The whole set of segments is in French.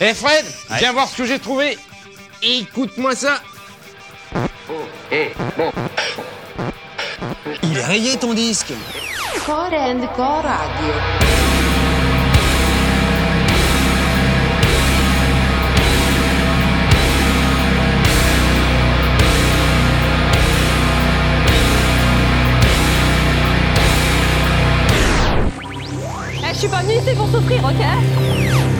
Eh Fred, viens voir ce que j'ai trouvé. Écoute-moi ça. Il est rayé ton disque Core and Core Radio. Eh, je suis pas venue ici pour souffrir, ok?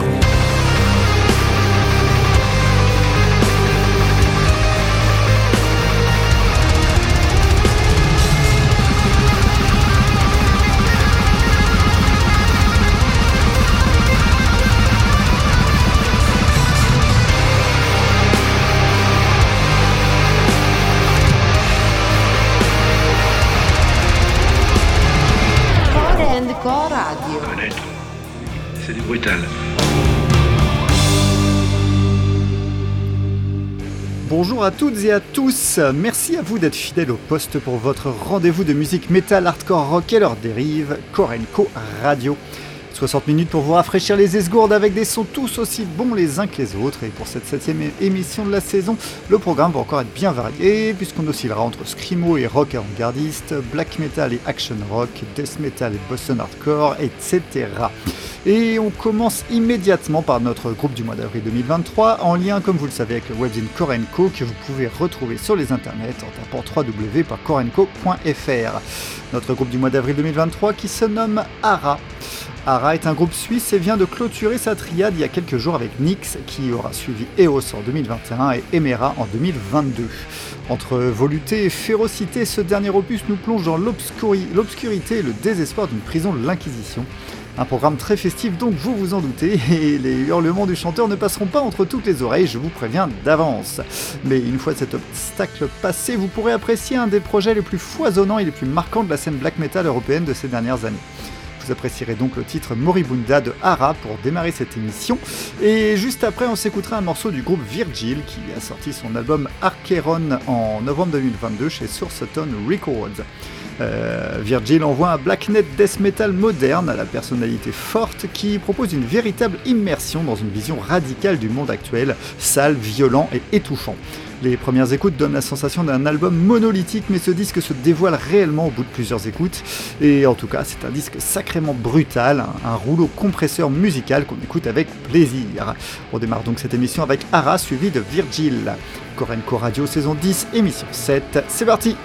Bonjour à toutes et à tous, merci à vous d'être fidèles au poste pour votre rendez-vous de musique métal, hardcore, rock et leur dérive, Korenko Radio. 60 minutes pour vous rafraîchir les esgourdes avec des sons tous aussi bons les uns que les autres. Et pour cette septième émission de la saison, le programme va encore être bien varié puisqu'on oscillera entre screamo et rock avant-gardiste, black metal et action rock, death metal et boston hardcore, etc. Et on commence immédiatement par notre groupe du mois d'avril 2023, en lien, comme vous le savez, avec le webzine Korenko que vous pouvez retrouver sur les internets en tapant www.korenko.fr. Notre groupe du mois d'avril 2023 qui se nomme ARA. ARA est un groupe suisse et vient de clôturer sa triade il y a quelques jours avec Nyx qui aura suivi EOS en 2021 et Emera en 2022. Entre volupté et férocité, ce dernier opus nous plonge dans l'obscuri- l'obscurité et le désespoir d'une prison de l'Inquisition. Un programme très festif donc vous vous en doutez, et les hurlements du chanteur ne passeront pas entre toutes les oreilles, je vous préviens d'avance. Mais une fois cet obstacle passé, vous pourrez apprécier un des projets les plus foisonnants et les plus marquants de la scène black metal européenne de ces dernières années. Vous apprécierez donc le titre Moribunda de Hara pour démarrer cette émission. Et juste après, on s'écoutera un morceau du groupe Virgil qui a sorti son album Archeron en novembre 2022 chez Sourceton Records. Euh, Virgil envoie un blacknet death metal moderne à la personnalité forte qui propose une véritable immersion dans une vision radicale du monde actuel, sale, violent et étouffant. Les premières écoutes donnent la sensation d'un album monolithique, mais ce disque se dévoile réellement au bout de plusieurs écoutes. Et en tout cas, c'est un disque sacrément brutal, un, rouleau compresseur musical qu'on écoute avec plaisir. On démarre donc cette émission avec Ara suivi de Virgil. Korenko Radio saison 10, émission 7. C'est parti!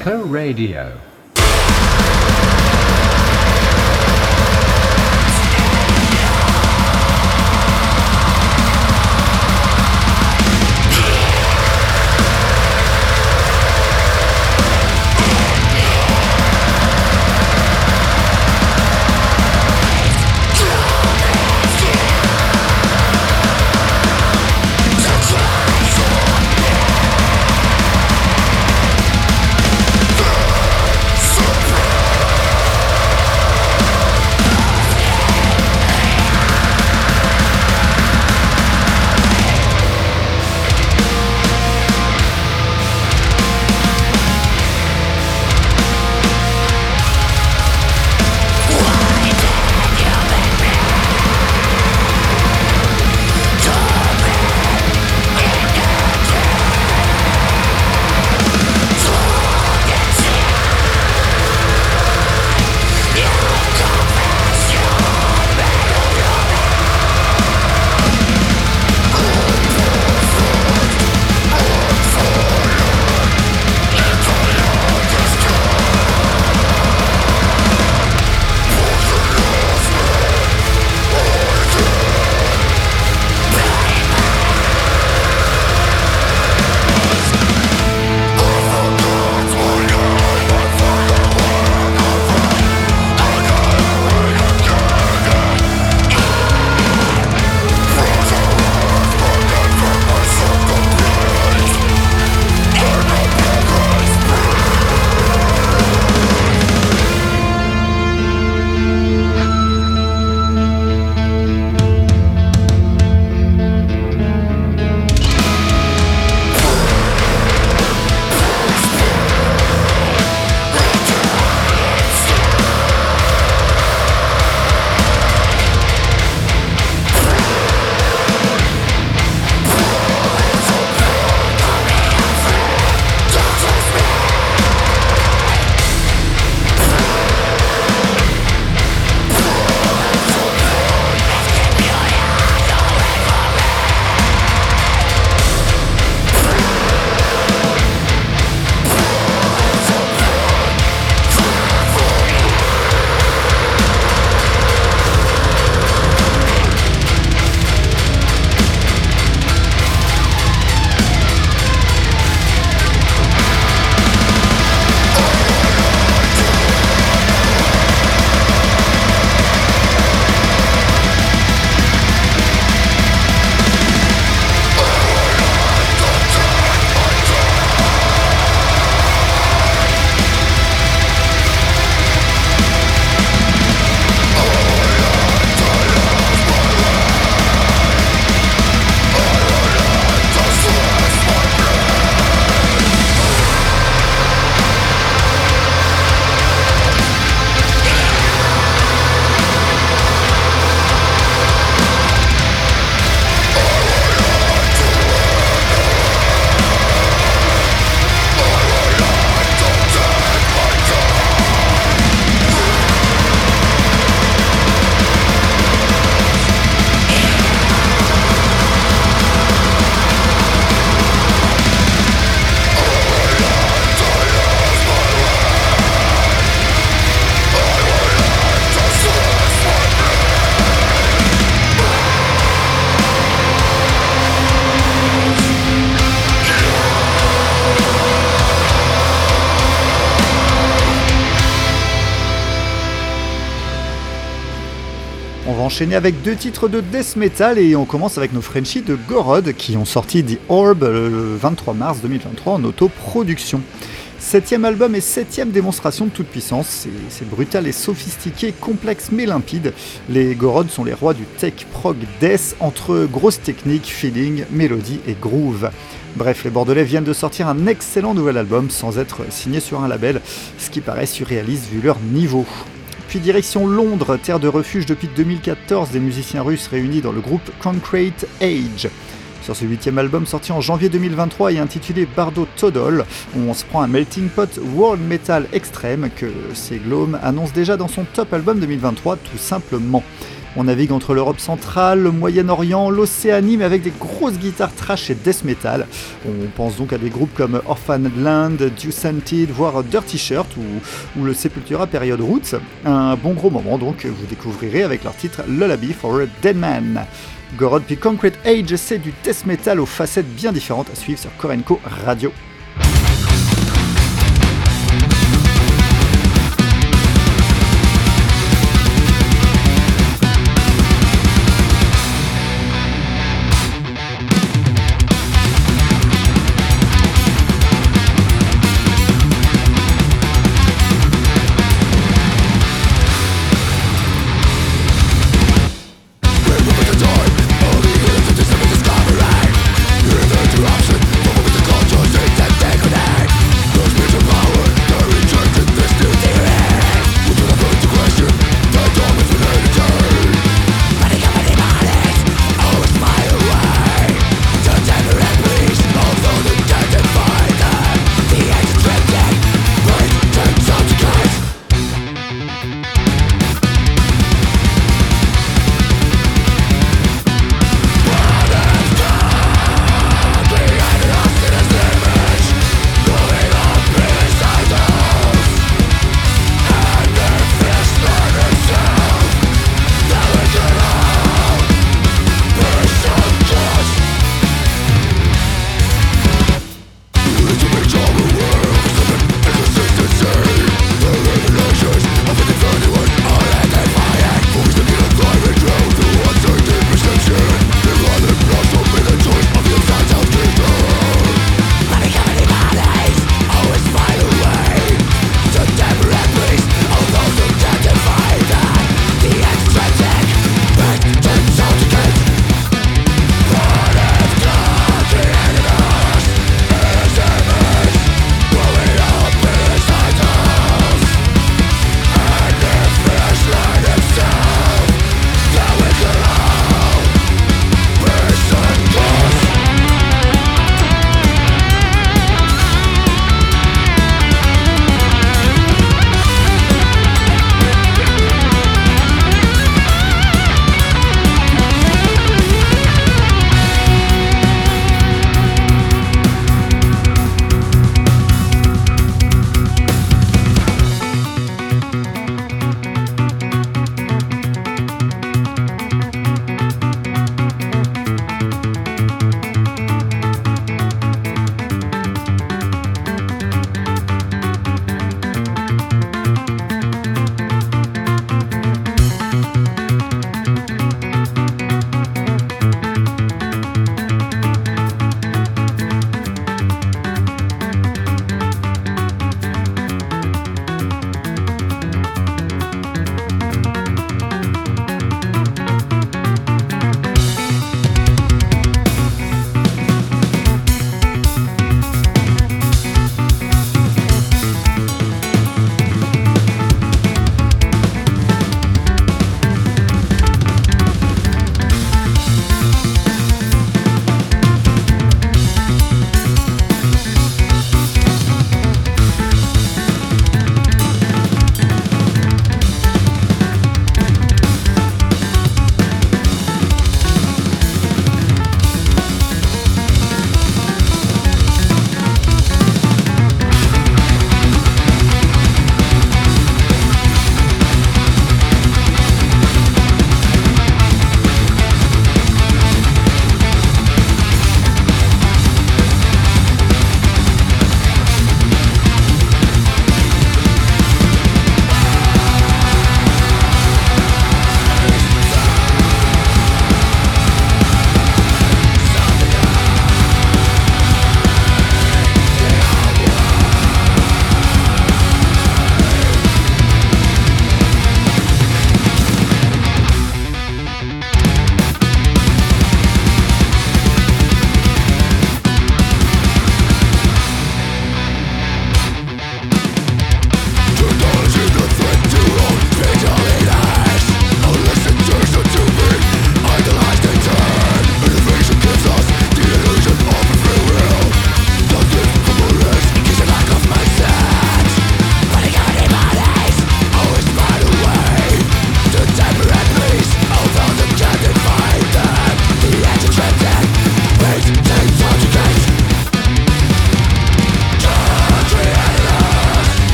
Core and Co Radio. Enchaîner avec deux titres de death metal et on commence avec nos Frenchies de Gorod qui ont sorti The Orb le 23 mars 2023 en autoproduction. Septième album et septième démonstration de toute puissance, c'est brutal et sophistiqué, complexe mais limpide. Les Gorod sont les rois du tech prog death entre grosse technique, feeling, mélodie et groove. Bref, les Bordelais viennent de sortir un excellent nouvel album sans être signé sur un label, ce qui paraît surréaliste vu leur niveau. Puis direction Londres, terre de refuge depuis 2014 des musiciens russes réunis dans le groupe Concrete Age. Sur ce huitième album sorti en janvier 2023 et intitulé Bardo Todol, on se prend un melting pot world metal extrême que Seglome annonce déjà dans son top album 2023 tout simplement. On navigue entre l'Europe centrale, le Moyen-Orient, l'Océanie, mais avec des grosses guitares trash et death metal. On pense donc à des groupes comme Orphaned Land, Scented, voire Dirty Shirt ou, le Sepultura Period Roots. Un bon gros moment donc vous découvrirez avec leur titre Lullaby for a Dead Man. Gorod puis Concrete Age, c'est du death metal aux facettes bien différentes à suivre sur Korenko Radio.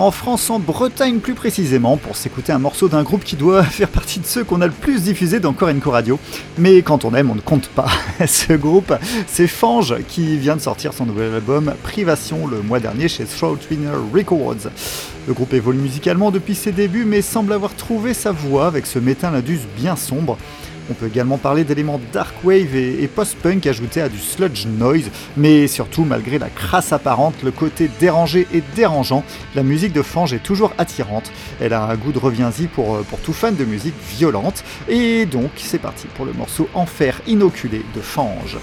En France, en Bretagne plus précisément, pour s'écouter un morceau d'un groupe qui doit faire partie de ceux qu'on a le plus diffusé dans Corenco Radio. Mais quand on aime, on ne compte pas. Ce groupe, c'est Fange qui vient de sortir son nouvel album Privation le mois dernier chez Throatwinner Records. Le groupe évolue musicalement depuis ses débuts, mais semble avoir trouvé sa voix avec ce métal indus bien sombre. On peut également parler d'éléments dark wave et, post-punk ajoutés à du sludge noise, mais surtout malgré la crasse apparente, le côté dérangé et dérangeant, la musique de Fange est toujours attirante. Elle a un goût de reviens-y pour, euh, pour tout fan de musique violente, et donc c'est parti pour le morceau Enfer inoculé de Fange.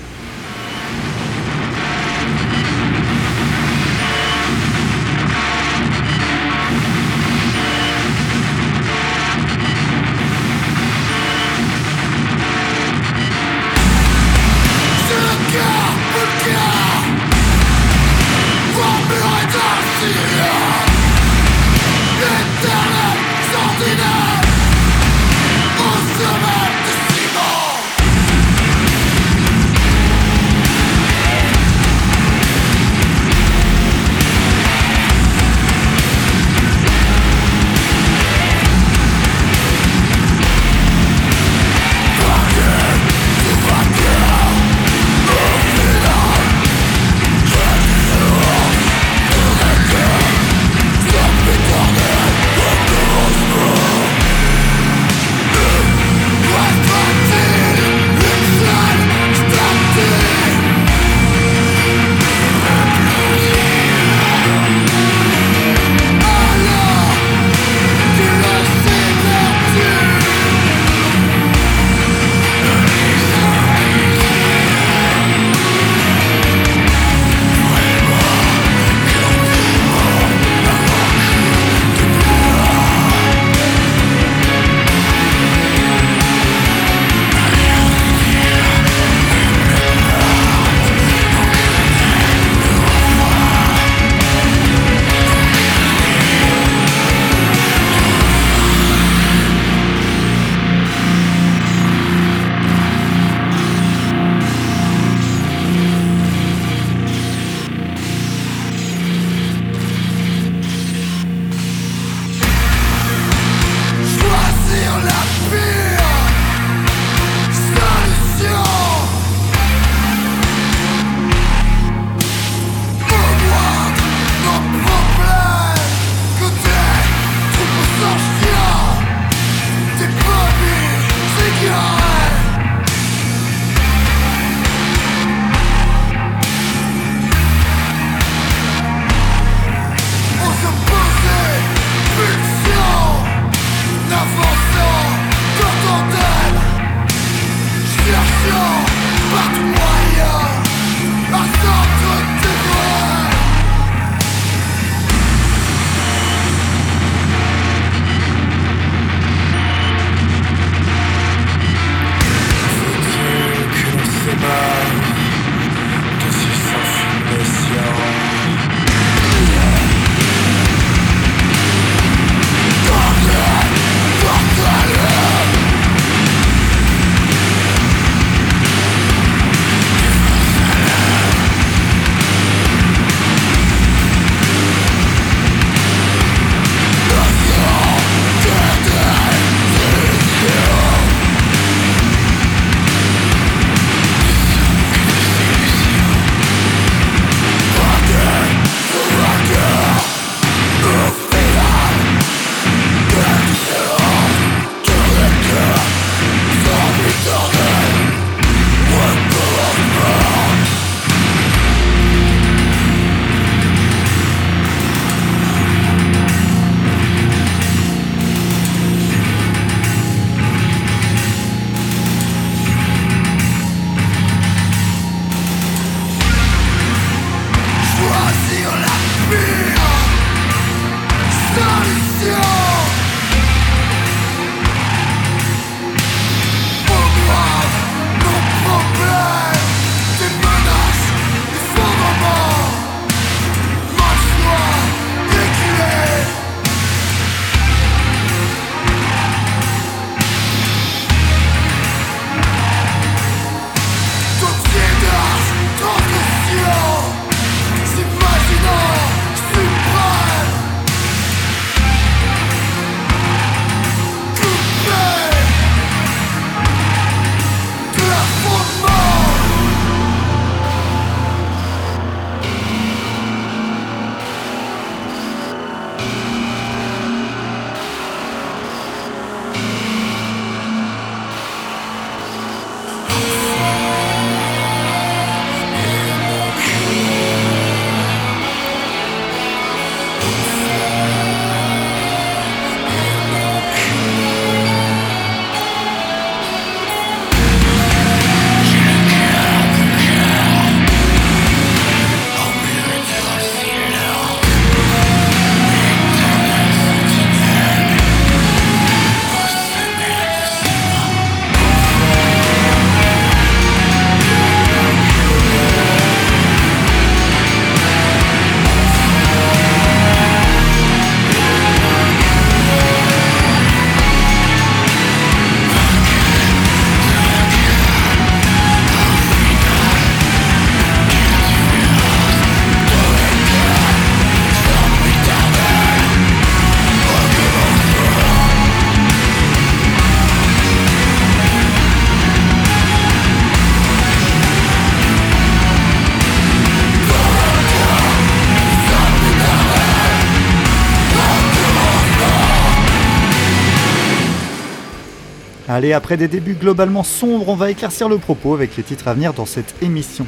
Allez, après des débuts globalement sombres, on va éclaircir le propos avec les titres à venir dans cette émission.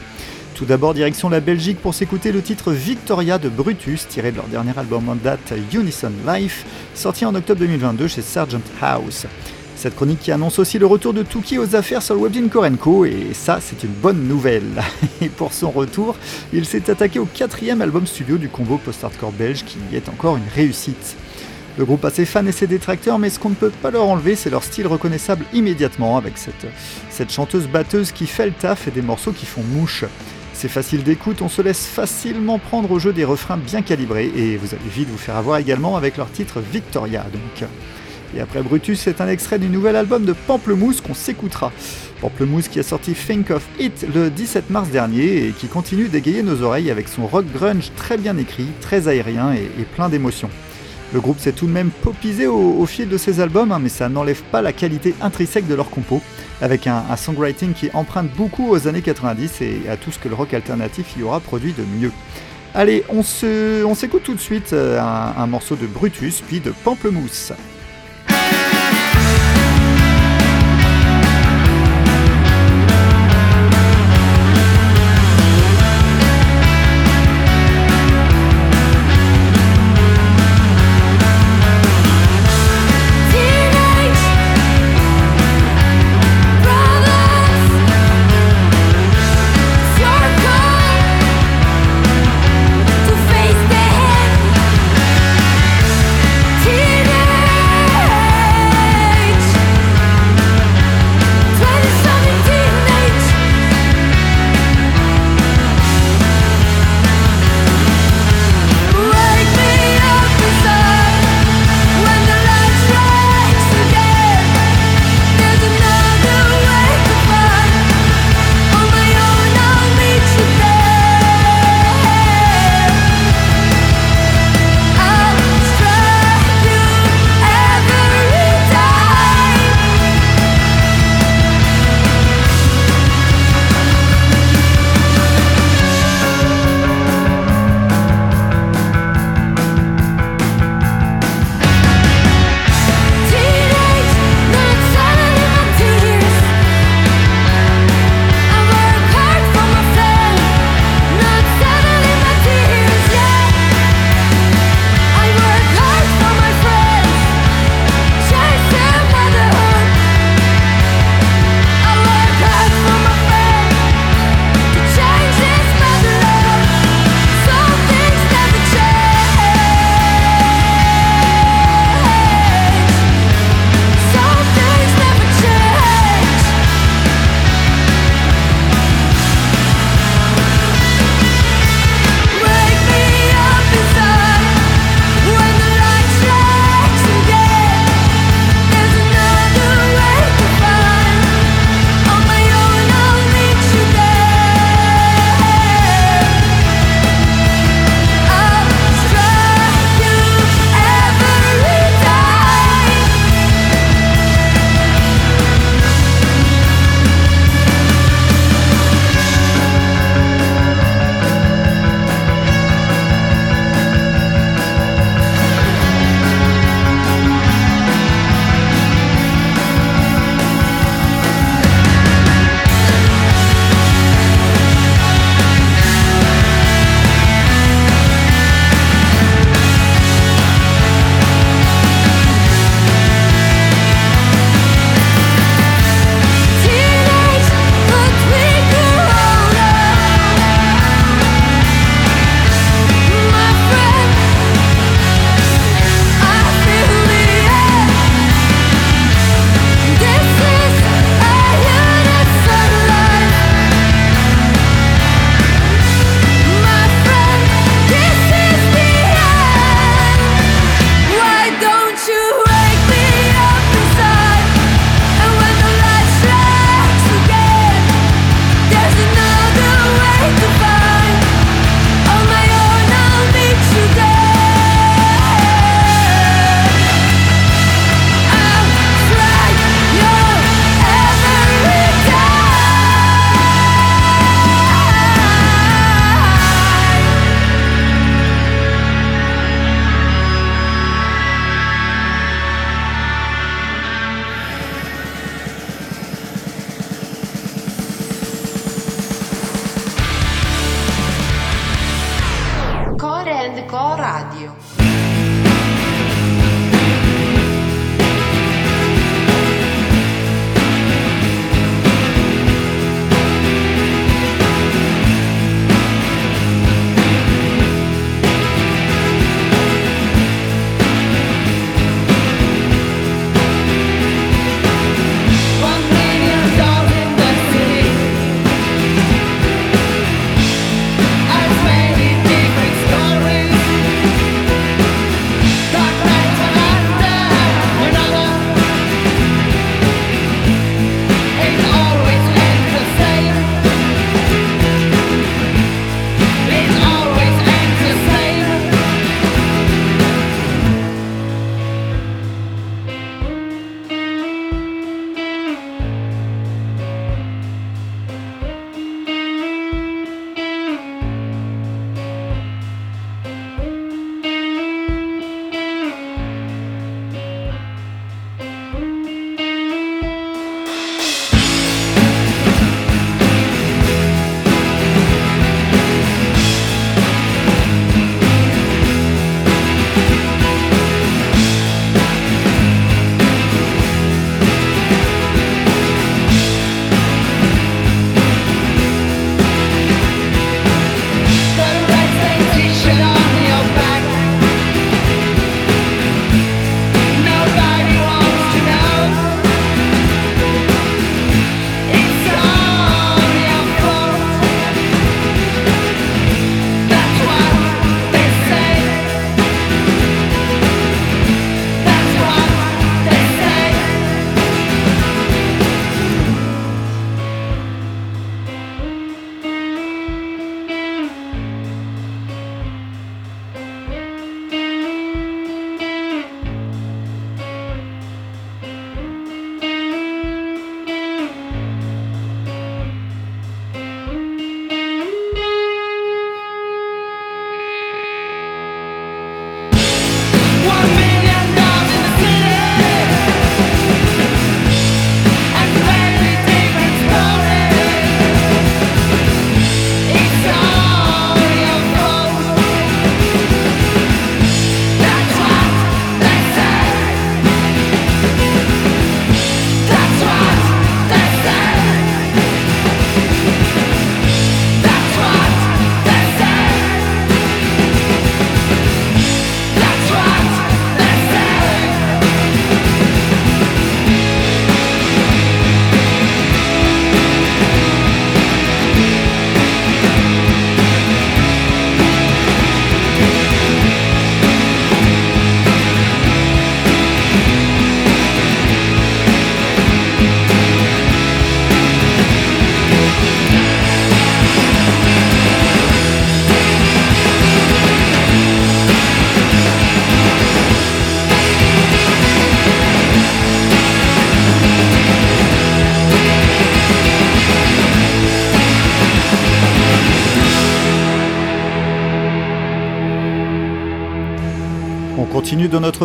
Tout d'abord, direction la Belgique pour s'écouter le titre Victoria de Brutus, tiré de leur dernier album en date Unison Life, sorti en octobre 2022 chez Sargent House. Cette chronique qui annonce aussi le retour de Tuki aux affaires sur le webzine Korenko, et ça, c'est une bonne nouvelle. Et pour son retour, il s'est attaqué au quatrième album studio du combo post-hardcore belge qui est encore une réussite. Le groupe a ses fans et ses détracteurs, mais ce qu'on ne peut pas leur enlever, c'est leur style reconnaissable immédiatement, avec cette, cette chanteuse batteuse qui fait le taf et des morceaux qui font mouche. C'est facile d'écoute, on se laisse facilement prendre au jeu des refrains bien calibrés, et vous allez vite vous faire avoir également avec leur titre Victoria donc. Et après Brutus, c'est un extrait du nouvel album de Pamplemousse qu'on s'écoutera. Pamplemousse qui a sorti Think of It le 17 mars dernier et qui continue d'égayer nos oreilles avec son rock grunge très bien écrit, très aérien et, et plein d'émotions. Le groupe s'est tout de même popisé au, fil de ses albums, hein, mais ça n'enlève pas la qualité intrinsèque de leur compo, avec un, songwriting qui emprunte beaucoup aux années 90 et à tout ce que le rock alternatif y aura produit de mieux. Allez, on s'écoute tout de suite euh, un morceau de Brutus, puis de Pamplemousse.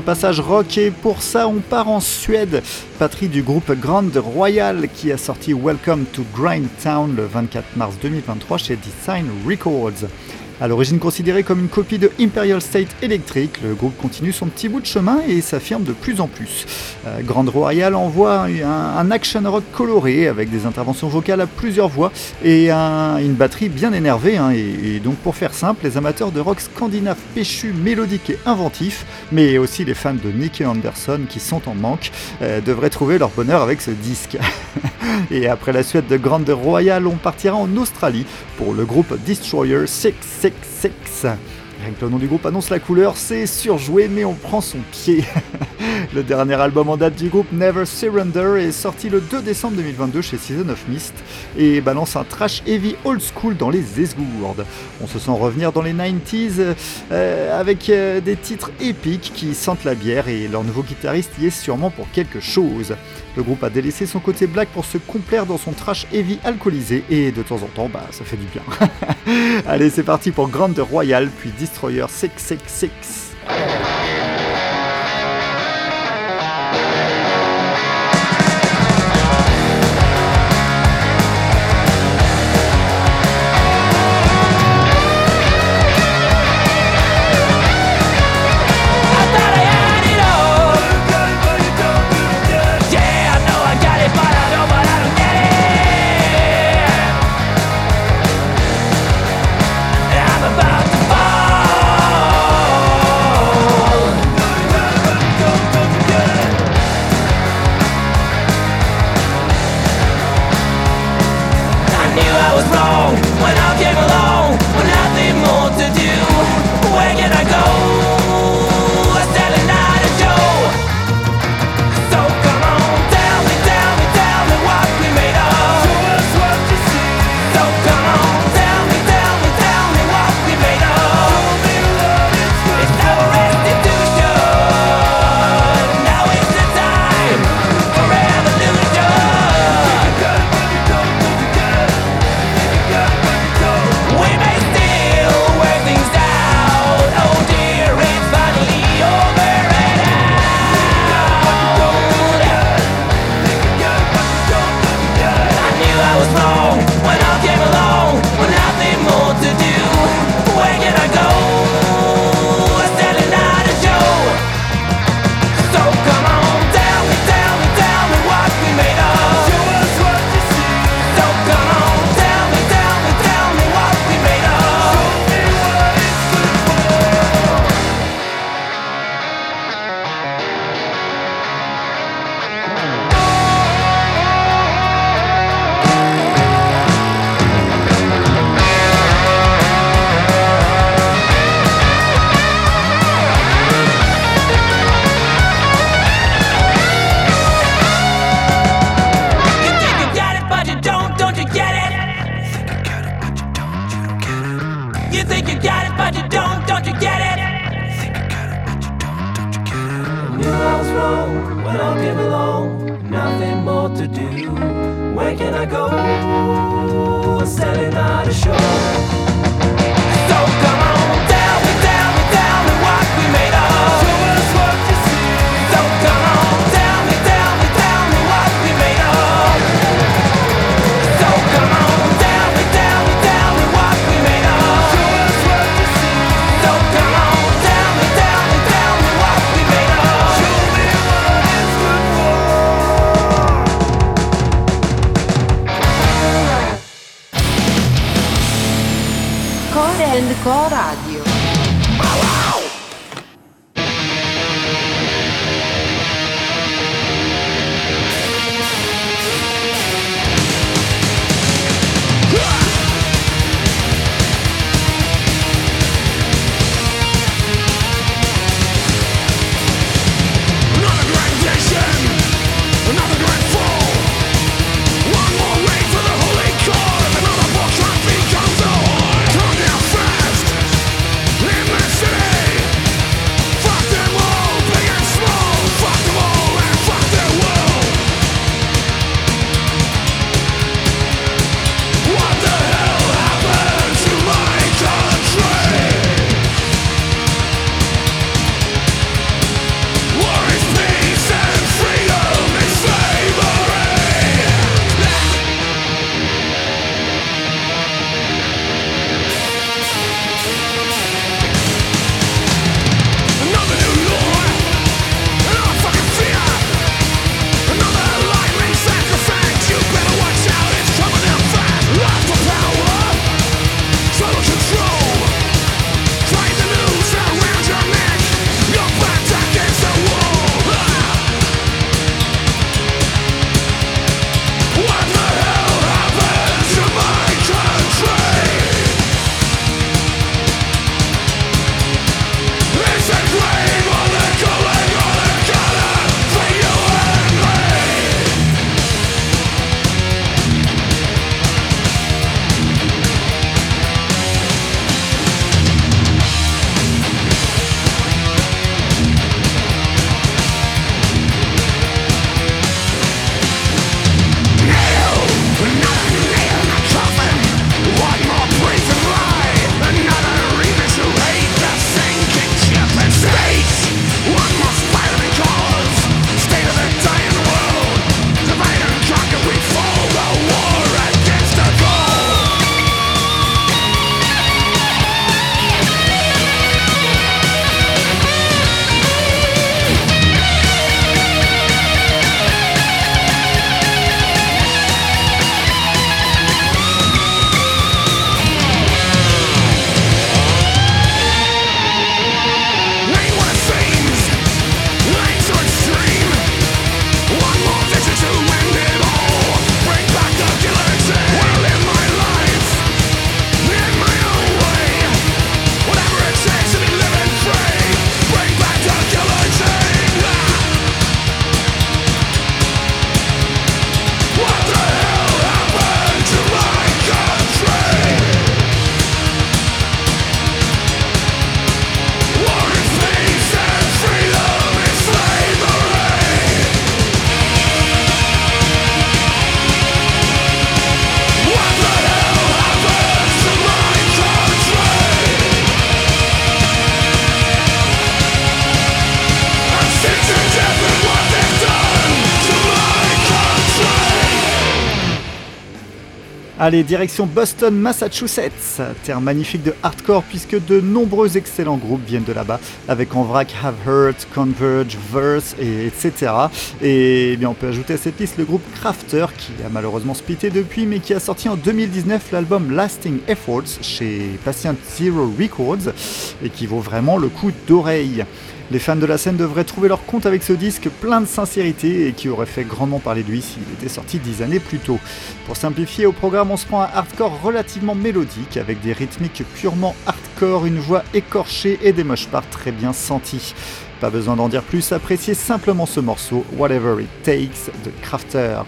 Passage rock et pour ça on part en Suède, patrie du groupe Grand Royal qui a sorti Welcome to Grindtown le 24 mars 2023 chez Design Records. À l'origine considéré comme une copie de Imperial State Electric, le groupe continue son petit bout de chemin et s'affirme de plus en plus. Euh, Grand Royal envoie un, action rock coloré avec des interventions vocales à plusieurs voix et une batterie bien énervée. Hein, et, donc pour faire simple, les amateurs de rock scandinave péchu, mélodique et inventif, mais aussi les fans de Nicky Anderson qui sont en manque, euh, devraient trouver leur bonheur avec ce disque. et après la suite de Grand Royal, on partira en Australie pour le groupe Destroyer 6 666. Que le nom du groupe annonce la couleur, c'est surjoué mais on prend son pied. le dernier album en date du groupe Never Surrender est sorti le 2 décembre 2022 chez Season of Mist et balance un trash heavy old school dans les esgourdes. On se sent revenir dans les 90s euh, avec euh, des titres épiques qui sentent la bière et leur nouveau guitariste y est sûrement pour quelque chose. Le groupe a délaissé son côté black pour se complaire dans son trash heavy alcoolisé et de temps en temps, bah ça fait du bien. Allez, c'est parti pour Grand Royal puis fra 666. Allez, direction Boston, Massachusetts. Terre magnifique de hardcore puisque de nombreux excellents groupes viennent de là-bas, avec en vrac Have Hurt, Converge, Verse, et etc. Et eh bien on peut ajouter à cette liste le groupe Crafter qui a malheureusement splitté depuis mais qui a sorti en 2019 l'album Lasting Efforts chez Patient Zero Records et qui vaut vraiment le coup d'oreille. Les fans de la scène devraient trouver leur compte avec ce disque plein de sincérité et qui aurait fait grandement parler de lui s'il était sorti dix années plus tôt. Pour simplifier, au programme on se prend un hardcore relativement mélodique avec des rythmiques purement hardcore, une voix écorchée et des moches parts très bien sentis. Pas besoin d'en dire plus, appréciez simplement ce morceau Whatever It Takes de Crafter.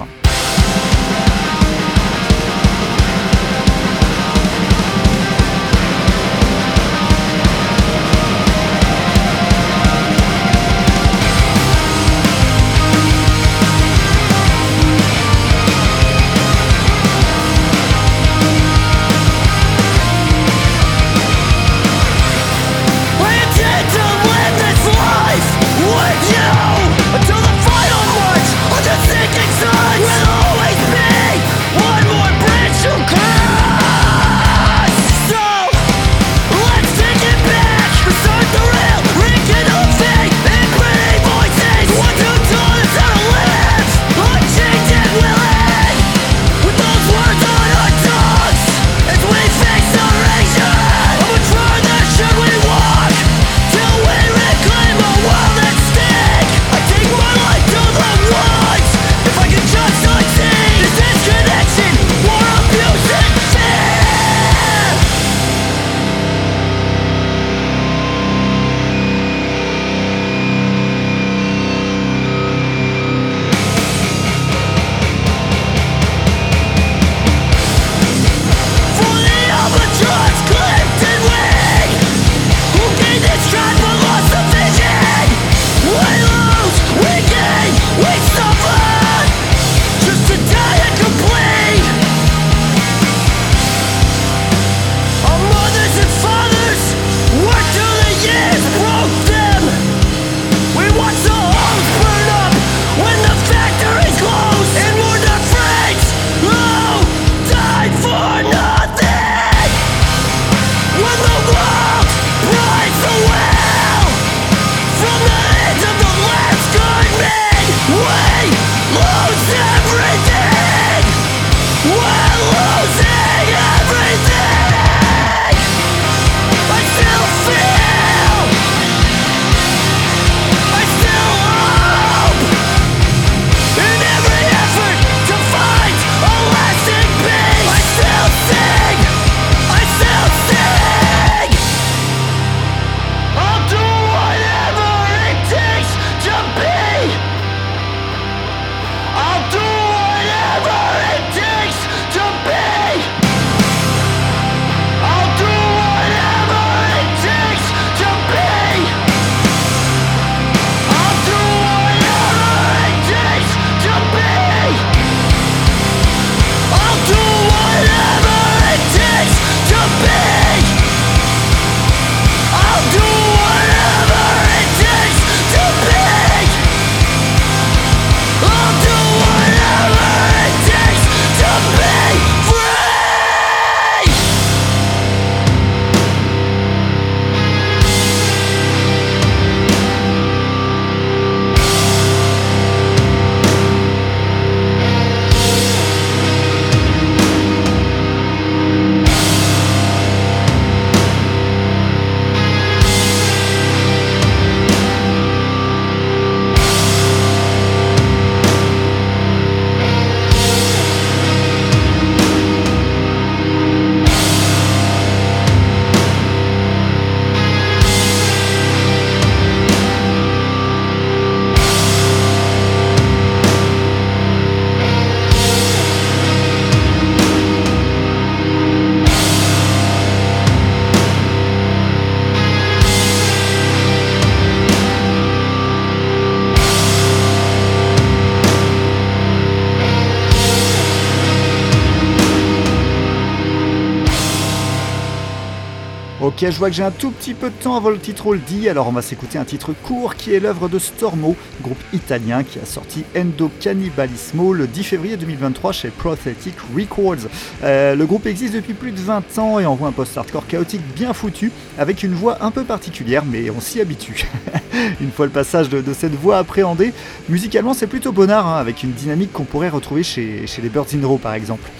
Ok, je vois que j'ai un tout petit peu de temps avant le titre oldie, alors on va s'écouter un titre court qui est l'œuvre de Stormo, groupe italien qui a sorti Endo Cannibalismo le 10 février 2023 chez Prothetic Records. Euh, le groupe existe depuis plus de 20 ans et envoie un post-hardcore chaotique bien foutu, avec une voix un peu particulière, mais on s'y habitue. une fois le passage de, de cette voix appréhendée, musicalement c'est plutôt bonnard, hein, avec une dynamique qu'on pourrait retrouver chez, chez les Birds in Row par exemple.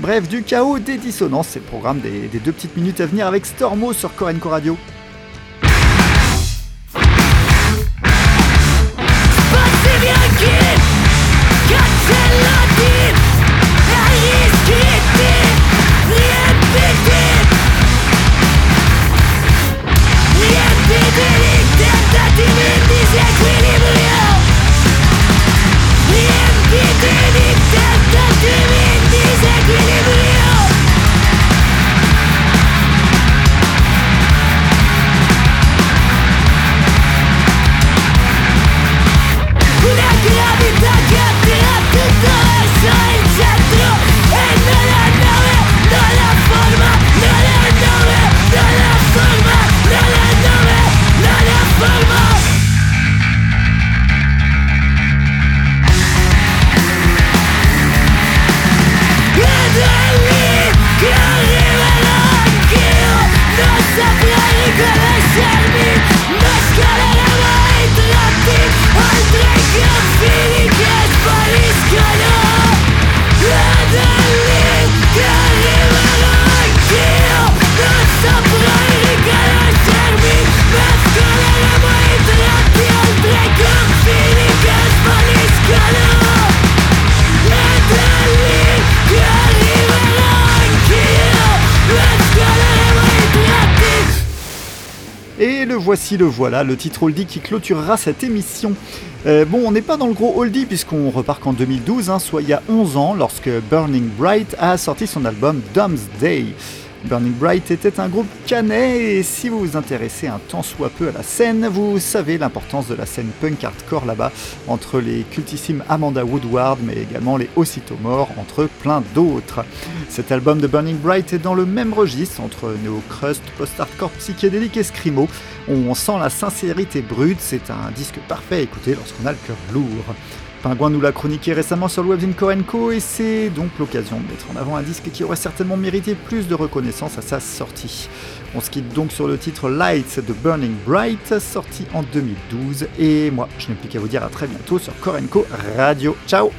Bref, du chaos, des dissonances, c'est le programme des, deux petites minutes à venir avec Stormo sur Korenko Radio. Servi, no es que le voy a ti, al drink of Et le voici, le voilà, le titre oldie qui clôturera cette émission. Euh, bon, on n'est pas dans le gros oldie puisqu'on repart qu'en 2012, hein, soit il y a 11 ans, lorsque Burning Bright a sorti son album Day. Burning Bright était un groupe canet et si vous vous intéressez un tant soit peu à la scène, vous savez l'importance de la scène punk hardcore là-bas, entre les cultissimes Amanda Woodward mais également les Aussitôt Morts, entre plein d'autres. Cet album de Burning Bright est dans le même registre entre néo-crust, post-hardcore psychédélique et scrimo. On sent la sincérité brute, c'est un disque parfait à écouter lorsqu'on a le cœur lourd. Pingouin nous l'a chroniqué récemment sur le webzine Korenko et c'est donc l'occasion de mettre en avant un disque qui aurait certainement mérité plus de reconnaissance à sa sortie. On se quitte donc sur le titre Lights de Burning Bright, sorti en 2012. Et moi, je n'ai plus qu'à vous dire à très bientôt sur Korenko Radio. Ciao